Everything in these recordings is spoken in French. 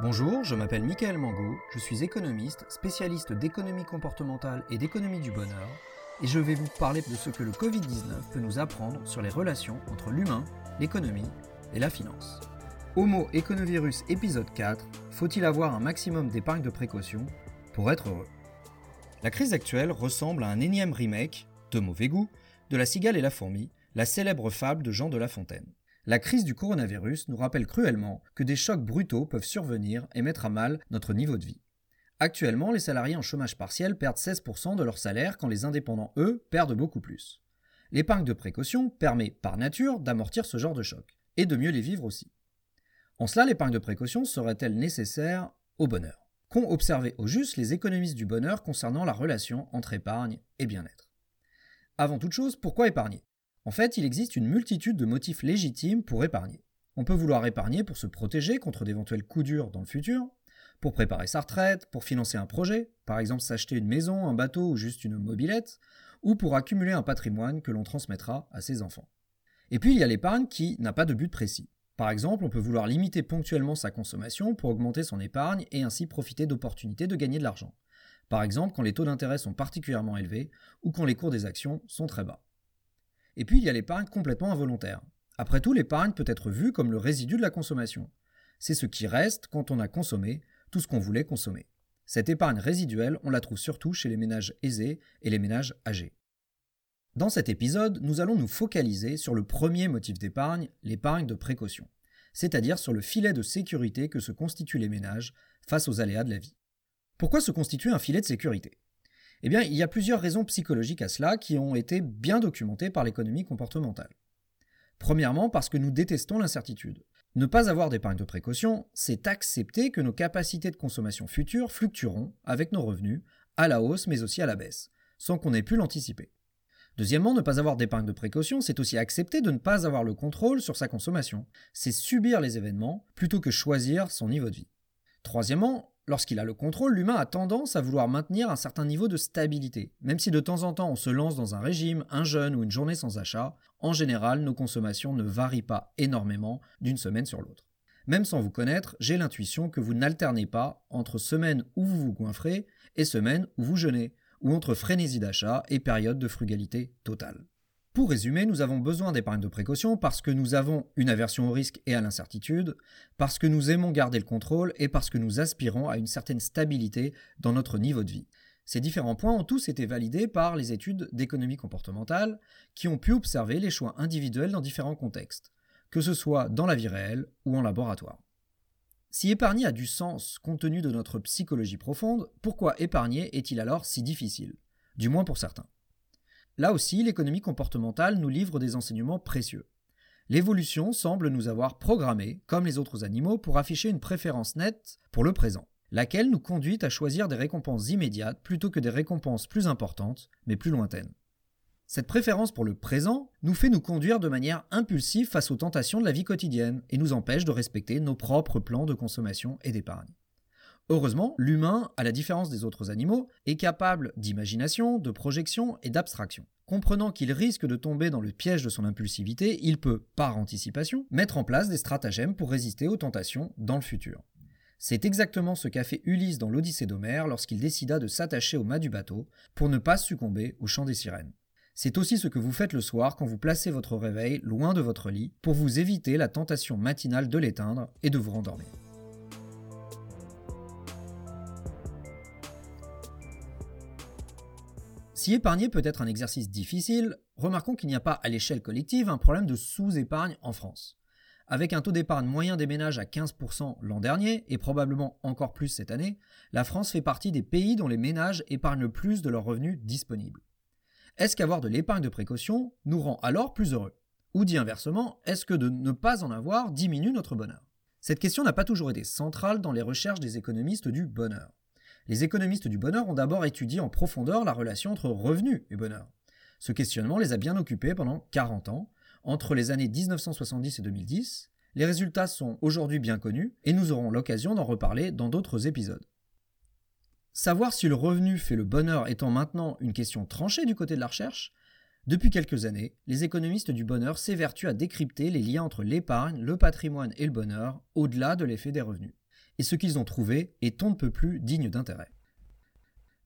Bonjour, je m'appelle Michael Mango, je suis économiste, spécialiste d'économie comportementale et d'économie du bonheur, et je vais vous parler de ce que le Covid-19 peut nous apprendre sur les relations entre l'humain, l'économie et la finance. Homo Econovirus épisode 4, faut-il avoir un maximum d'épargne de précaution pour être heureux? La crise actuelle ressemble à un énième remake, de mauvais goût, de La cigale et la fourmi, la célèbre fable de Jean de La Fontaine. La crise du coronavirus nous rappelle cruellement que des chocs brutaux peuvent survenir et mettre à mal notre niveau de vie. Actuellement, les salariés en chômage partiel perdent 16% de leur salaire quand les indépendants, eux, perdent beaucoup plus. L'épargne de précaution permet, par nature, d'amortir ce genre de choc, et de mieux les vivre aussi. En cela, l'épargne de précaution serait-elle nécessaire au bonheur? Qu'ont observé au juste les économistes du bonheur concernant la relation entre épargne et bien-être? Avant toute chose, pourquoi épargner? En fait, il existe une multitude de motifs légitimes pour épargner. On peut vouloir épargner pour se protéger contre d'éventuels coups durs dans le futur, pour préparer sa retraite, pour financer un projet, par exemple s'acheter une maison, un bateau ou juste une mobilette, ou pour accumuler un patrimoine que l'on transmettra à ses enfants. Et puis il y a l'épargne qui n'a pas de but précis. Par exemple, on peut vouloir limiter ponctuellement sa consommation pour augmenter son épargne et ainsi profiter d'opportunités de gagner de l'argent. Par exemple, quand les taux d'intérêt sont particulièrement élevés ou quand les cours des actions sont très bas. Et puis il y a l'épargne complètement involontaire. Après tout, l'épargne peut être vue comme le résidu de la consommation. C'est ce qui reste quand on a consommé tout ce qu'on voulait consommer. Cette épargne résiduelle, on la trouve surtout chez les ménages aisés et les ménages âgés. Dans cet épisode, nous allons nous focaliser sur le premier motif d'épargne, l'épargne de précaution, c'est-à-dire sur le filet de sécurité que se constituent les ménages face aux aléas de la vie. Pourquoi se constituer un filet de sécurité? Eh bien, il y a plusieurs raisons psychologiques à cela qui ont été bien documentées par l'économie comportementale. Premièrement, parce que nous détestons l'incertitude. Ne pas avoir d'épargne de précaution, c'est accepter que nos capacités de consommation futures fluctueront avec nos revenus, à la hausse mais aussi à la baisse, sans qu'on ait pu l'anticiper. Deuxièmement, ne pas avoir d'épargne de précaution, c'est aussi accepter de ne pas avoir le contrôle sur sa consommation. C'est subir les événements plutôt que choisir son niveau de vie. Troisièmement, Lorsqu'il a le contrôle, l'humain a tendance à vouloir maintenir un certain niveau de stabilité. Même si de temps en temps on se lance dans un régime, un jeûne ou une journée sans achat, en général nos consommations ne varient pas énormément d'une semaine sur l'autre. Même sans vous connaître, j'ai l'intuition que vous n'alternez pas entre semaines où vous vous goinfrez et semaines où vous jeûnez, ou entre frénésie d'achat et période de frugalité totale. Pour résumer, nous avons besoin d'épargne de précaution parce que nous avons une aversion au risque et à l'incertitude, parce que nous aimons garder le contrôle et parce que nous aspirons à une certaine stabilité dans notre niveau de vie. Ces différents points ont tous été validés par les études d'économie comportementale qui ont pu observer les choix individuels dans différents contextes, que ce soit dans la vie réelle ou en laboratoire. Si épargner a du sens compte tenu de notre psychologie profonde, pourquoi épargner est-il alors si difficile? Du moins pour certains. Là aussi, l'économie comportementale nous livre des enseignements précieux. L'évolution semble nous avoir programmés, comme les autres animaux, pour afficher une préférence nette pour le présent, laquelle nous conduit à choisir des récompenses immédiates plutôt que des récompenses plus importantes, mais plus lointaines. Cette préférence pour le présent nous fait nous conduire de manière impulsive face aux tentations de la vie quotidienne et nous empêche de respecter nos propres plans de consommation et d'épargne. Heureusement, l'humain, à la différence des autres animaux, est capable d'imagination, de projection et d'abstraction. Comprenant qu'il risque de tomber dans le piège de son impulsivité, il peut, par anticipation, mettre en place des stratagèmes pour résister aux tentations dans le futur. C'est exactement ce qu'a fait Ulysse dans l'Odyssée d'Homère lorsqu'il décida de s'attacher au mât du bateau pour ne pas succomber au chant des sirènes. C'est aussi ce que vous faites le soir quand vous placez votre réveil loin de votre lit pour vous éviter la tentation matinale de l'éteindre et de vous rendormir. Si épargner peut être un exercice difficile, remarquons qu'il n'y a pas à l'échelle collective un problème de sous-épargne en France. Avec un taux d'épargne moyen des ménages à 15% l'an dernier, et probablement encore plus cette année, la France fait partie des pays dont les ménages épargnent le plus de leurs revenus disponibles. Est-ce qu'avoir de l'épargne de précaution nous rend alors plus heureux? Ou dit inversement, est-ce que de ne pas en avoir diminue notre bonheur? Cette question n'a pas toujours été centrale dans les recherches des économistes du bonheur. Les économistes du bonheur ont d'abord étudié en profondeur la relation entre revenu et bonheur. Ce questionnement les a bien occupés pendant 40 ans, entre les années 1970 et 2010. Les résultats sont aujourd'hui bien connus et nous aurons l'occasion d'en reparler dans d'autres épisodes. Savoir si le revenu fait le bonheur étant maintenant une question tranchée du côté de la recherche, depuis quelques années, les économistes du bonheur s'évertuent à décrypter les liens entre l'épargne, le patrimoine et le bonheur, au-delà de l'effet des revenus. Et ce qu'ils ont trouvé est on ne peut plus digne d'intérêt.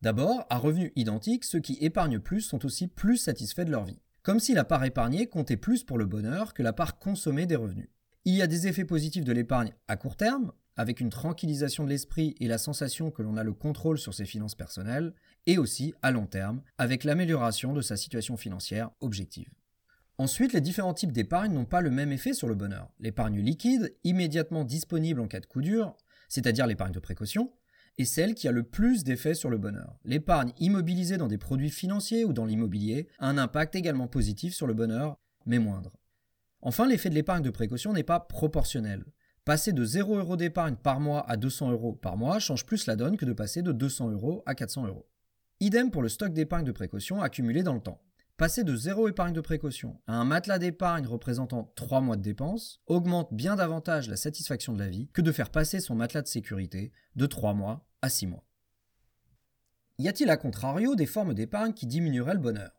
D'abord, à revenus identiques, ceux qui épargnent plus sont aussi plus satisfaits de leur vie. Comme si la part épargnée comptait plus pour le bonheur que la part consommée des revenus. Il y a des effets positifs de l'épargne à court terme, avec une tranquillisation de l'esprit et la sensation que l'on a le contrôle sur ses finances personnelles, et aussi à long terme, avec l'amélioration de sa situation financière objective. Ensuite, les différents types d'épargne n'ont pas le même effet sur le bonheur. L'épargne liquide, immédiatement disponible en cas de coup dur, c'est-à-dire l'épargne de précaution, est celle qui a le plus d'effet sur le bonheur. L'épargne immobilisée dans des produits financiers ou dans l'immobilier a un impact également positif sur le bonheur, mais moindre. Enfin, l'effet de l'épargne de précaution n'est pas proportionnel. Passer de 0 euros d'épargne par mois à 200 euros par mois change plus la donne que de passer de 200 euros à 400 euros. Idem pour le stock d'épargne de précaution accumulé dans le temps. Passer de zéro épargne de précaution à un matelas d'épargne représentant 3 mois de dépenses augmente bien davantage la satisfaction de la vie que de faire passer son matelas de sécurité de 3 mois à 6 mois. Y a-t-il à contrario des formes d'épargne qui diminueraient le bonheur?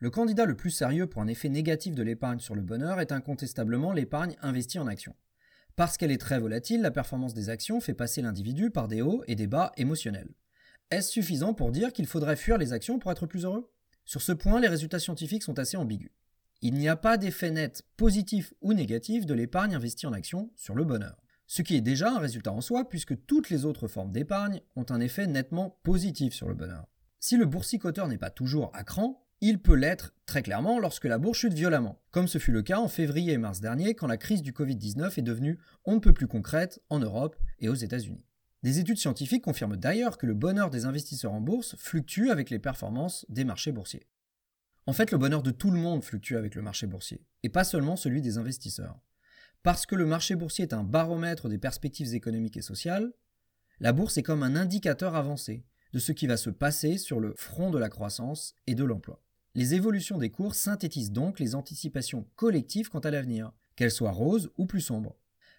Le candidat le plus sérieux pour un effet négatif de l'épargne sur le bonheur est incontestablement l'épargne investie en actions. Parce qu'elle est très volatile, la performance des actions fait passer l'individu par des hauts et des bas émotionnels. Est-ce suffisant pour dire qu'il faudrait fuir les actions pour être plus heureux? Sur ce point, les résultats scientifiques sont assez ambigus. Il n'y a pas d'effet net positif ou négatif de l'épargne investie en actions sur le bonheur. Ce qui est déjà un résultat en soi puisque toutes les autres formes d'épargne ont un effet nettement positif sur le bonheur. Si le boursicoteur n'est pas toujours à cran, il peut l'être très clairement lorsque la bourse chute violemment, comme ce fut le cas en février et mars dernier quand la crise du Covid-19 est devenue on ne peut plus concrète en Europe et aux États-Unis. Des études scientifiques confirment d'ailleurs que le bonheur des investisseurs en bourse fluctue avec les performances des marchés boursiers. En fait, le bonheur de tout le monde fluctue avec le marché boursier, et pas seulement celui des investisseurs. Parce que le marché boursier est un baromètre des perspectives économiques et sociales, la bourse est comme un indicateur avancé de ce qui va se passer sur le front de la croissance et de l'emploi. Les évolutions des cours synthétisent donc les anticipations collectives quant à l'avenir, qu'elles soient roses ou plus sombres.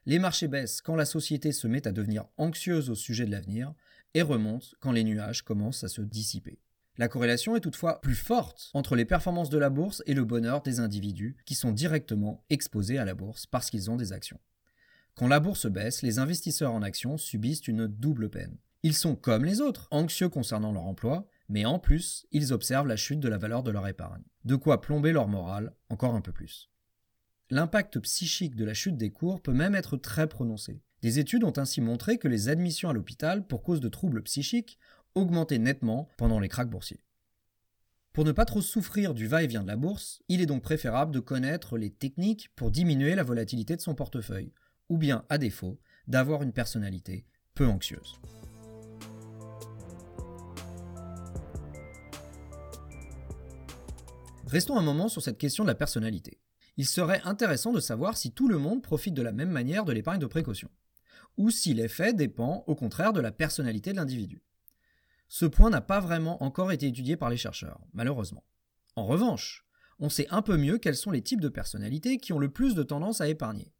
Les marchés baissent quand la société se met à devenir anxieuse au sujet de l'avenir et remontent quand les nuages commencent à se dissiper. La corrélation est toutefois plus forte entre les performances de la bourse et le bonheur des individus qui sont directement exposés à la bourse parce qu'ils ont des actions. Quand la bourse baisse, les investisseurs en actions subissent une double peine. Ils sont comme les autres, anxieux concernant leur emploi, mais en plus, ils observent la chute de la valeur de leur épargne. De quoi plomber leur morale encore un peu plus. L'impact psychique de la chute des cours peut même être très prononcé. Des études ont ainsi montré que les admissions à l'hôpital pour cause de troubles psychiques augmentaient nettement pendant les krachs boursiers. Pour ne pas trop souffrir du va-et-vient de la bourse, il est donc préférable de connaître les techniques pour diminuer la volatilité de son portefeuille, ou bien, à défaut, d'avoir une personnalité peu anxieuse. Restons un moment sur cette question de la personnalité il serait intéressant de savoir si tout le monde profite de la même manière de l'épargne de précaution, ou si l'effet dépend au contraire de la personnalité de l'individu. Ce point n'a pas vraiment encore été étudié par les chercheurs, malheureusement. En revanche, on sait un peu mieux quels sont les types de personnalités qui ont le plus de tendance à épargner.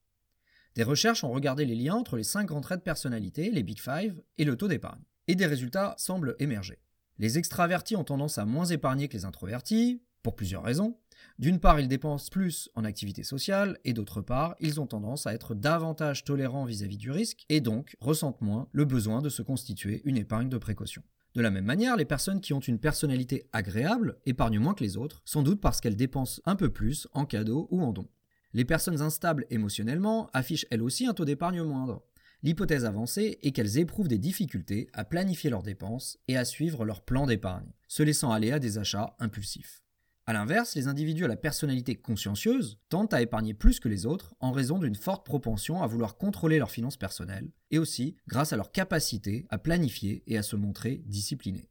Des recherches ont regardé les liens entre les cinq grands traits de personnalité, les Big Five, et le taux d'épargne. Et des résultats semblent émerger. Les extravertis ont tendance à moins épargner que les introvertis, pour plusieurs raisons. D'une part, ils dépensent plus en activité sociale, et d'autre part, ils ont tendance à être davantage tolérants vis-à-vis du risque, et donc ressentent moins le besoin de se constituer une épargne de précaution. De la même manière, les personnes qui ont une personnalité agréable épargnent moins que les autres, sans doute parce qu'elles dépensent un peu plus en cadeaux ou en dons. Les personnes instables émotionnellement affichent elles aussi un taux d'épargne moindre. L'hypothèse avancée est qu'elles éprouvent des difficultés à planifier leurs dépenses et à suivre leur plan d'épargne, se laissant aller à des achats impulsifs. A l'inverse, les individus à la personnalité consciencieuse tentent à épargner plus que les autres en raison d'une forte propension à vouloir contrôler leurs finances personnelles, et aussi grâce à leur capacité à planifier et à se montrer disciplinés.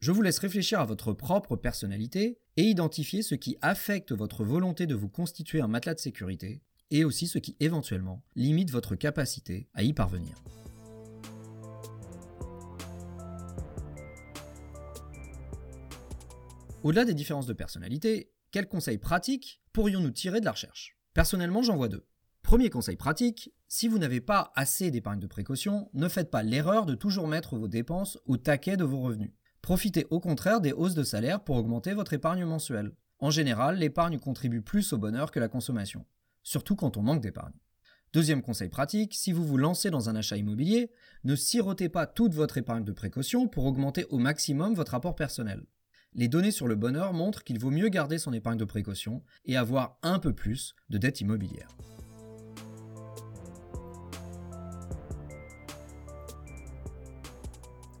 Je vous laisse réfléchir à votre propre personnalité et identifier ce qui affecte votre volonté de vous constituer un matelas de sécurité, et aussi ce qui éventuellement limite votre capacité à y parvenir. Au-delà des différences de personnalité, quels conseils pratiques pourrions-nous tirer de la recherche? Personnellement, j'en vois deux. Premier conseil pratique, si vous n'avez pas assez d'épargne de précaution, ne faites pas l'erreur de toujours mettre vos dépenses au taquet de vos revenus. Profitez au contraire des hausses de salaire pour augmenter votre épargne mensuelle. En général, l'épargne contribue plus au bonheur que la consommation, surtout quand on manque d'épargne. Deuxième conseil pratique, si vous vous lancez dans un achat immobilier, ne sirotez pas toute votre épargne de précaution pour augmenter au maximum votre apport personnel. Les données sur le bonheur montrent qu'il vaut mieux garder son épargne de précaution et avoir un peu plus de dette immobilière.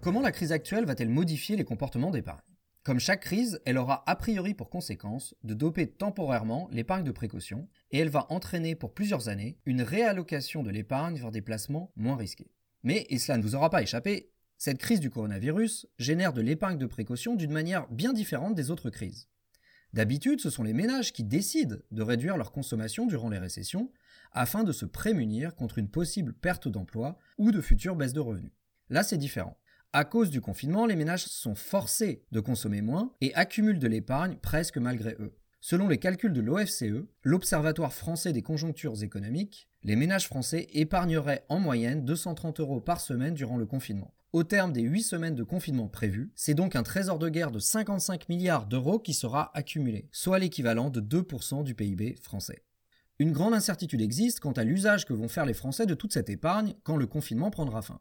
Comment la crise actuelle va-t-elle modifier les comportements d'épargne? Comme chaque crise, elle aura a priori pour conséquence de doper temporairement l'épargne de précaution et elle va entraîner pour plusieurs années une réallocation de l'épargne vers des placements moins risqués. Mais, et cela ne vous aura pas échappé, cette crise du coronavirus génère de l'épargne de précaution d'une manière bien différente des autres crises. D'habitude, ce sont les ménages qui décident de réduire leur consommation durant les récessions afin de se prémunir contre une possible perte d'emploi ou de futures baisses de revenus. Là, c'est différent. À cause du confinement, les ménages sont forcés de consommer moins et accumulent de l'épargne presque malgré eux. Selon les calculs de l'OFCE, l'Observatoire français des conjonctures économiques, les ménages français épargneraient en moyenne 230 euros par semaine durant le confinement. Au terme des 8 semaines de confinement prévues, c'est donc un trésor de guerre de 55 milliards d'euros qui sera accumulé, soit l'équivalent de 2% du PIB français. Une grande incertitude existe quant à l'usage que vont faire les Français de toute cette épargne quand le confinement prendra fin.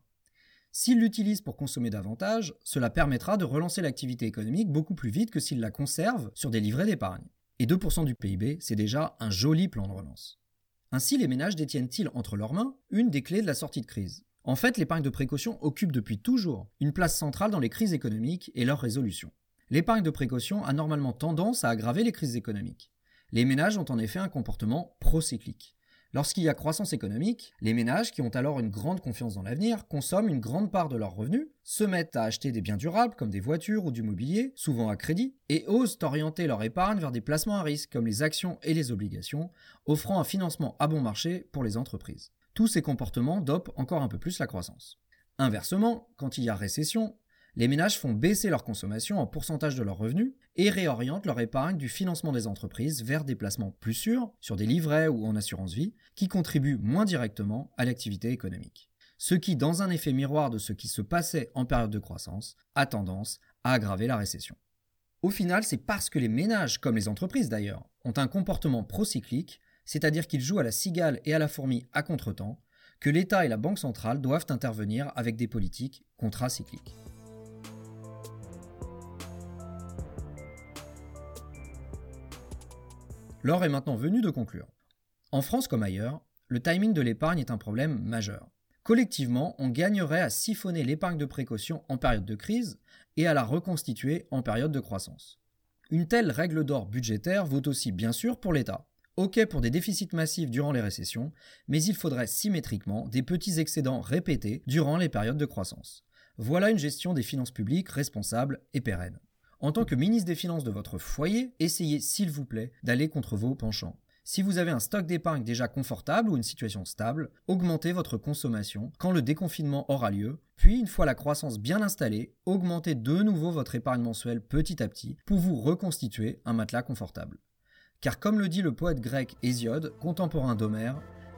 S'ils l'utilisent pour consommer davantage, cela permettra de relancer l'activité économique beaucoup plus vite que s'ils la conservent sur des livrets d'épargne. Et 2% du PIB, c'est déjà un joli plan de relance. Ainsi, les ménages détiennent-ils entre leurs mains une des clés de la sortie de crise? En fait, l'épargne de précaution occupe depuis toujours une place centrale dans les crises économiques et leur résolution. L'épargne de précaution a normalement tendance à aggraver les crises économiques. Les ménages ont en effet un comportement procyclique. Lorsqu'il y a croissance économique, les ménages, qui ont alors une grande confiance dans l'avenir, consomment une grande part de leurs revenus, se mettent à acheter des biens durables comme des voitures ou du mobilier, souvent à crédit, et osent orienter leur épargne vers des placements à risque comme les actions et les obligations, offrant un financement à bon marché pour les entreprises. Tous ces comportements dopent encore un peu plus la croissance. Inversement, quand il y a récession, les ménages font baisser leur consommation en pourcentage de leurs revenus et réorientent leur épargne du financement des entreprises vers des placements plus sûrs, sur des livrets ou en assurance vie, qui contribuent moins directement à l'activité économique. Ce qui, dans un effet miroir de ce qui se passait en période de croissance, a tendance à aggraver la récession. Au final, c'est parce que les ménages, comme les entreprises d'ailleurs, ont un comportement procyclique, c'est-à-dire qu'ils jouent à la cigale et à la fourmi à contretemps, que l'État et la Banque centrale doivent intervenir avec des politiques contracycliques. L'heure est maintenant venue de conclure. En France comme ailleurs, le timing de l'épargne est un problème majeur. Collectivement, on gagnerait à siphonner l'épargne de précaution en période de crise et à la reconstituer en période de croissance. Une telle règle d'or budgétaire vaut aussi bien sûr pour l'État. Ok pour des déficits massifs durant les récessions, mais il faudrait symétriquement des petits excédents répétés durant les périodes de croissance. Voilà une gestion des finances publiques responsable et pérenne. En tant que ministre des Finances de votre foyer, essayez s'il vous plaît d'aller contre vos penchants. Si vous avez un stock d'épargne déjà confortable ou une situation stable, augmentez votre consommation quand le déconfinement aura lieu, puis une fois la croissance bien installée, augmentez de nouveau votre épargne mensuelle petit à petit pour vous reconstituer un matelas confortable. Car comme le dit le poète grec Hésiode, contemporain d'Homère,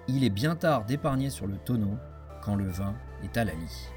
il est bien tard d'épargner sur le tonneau quand le vin est à la lie.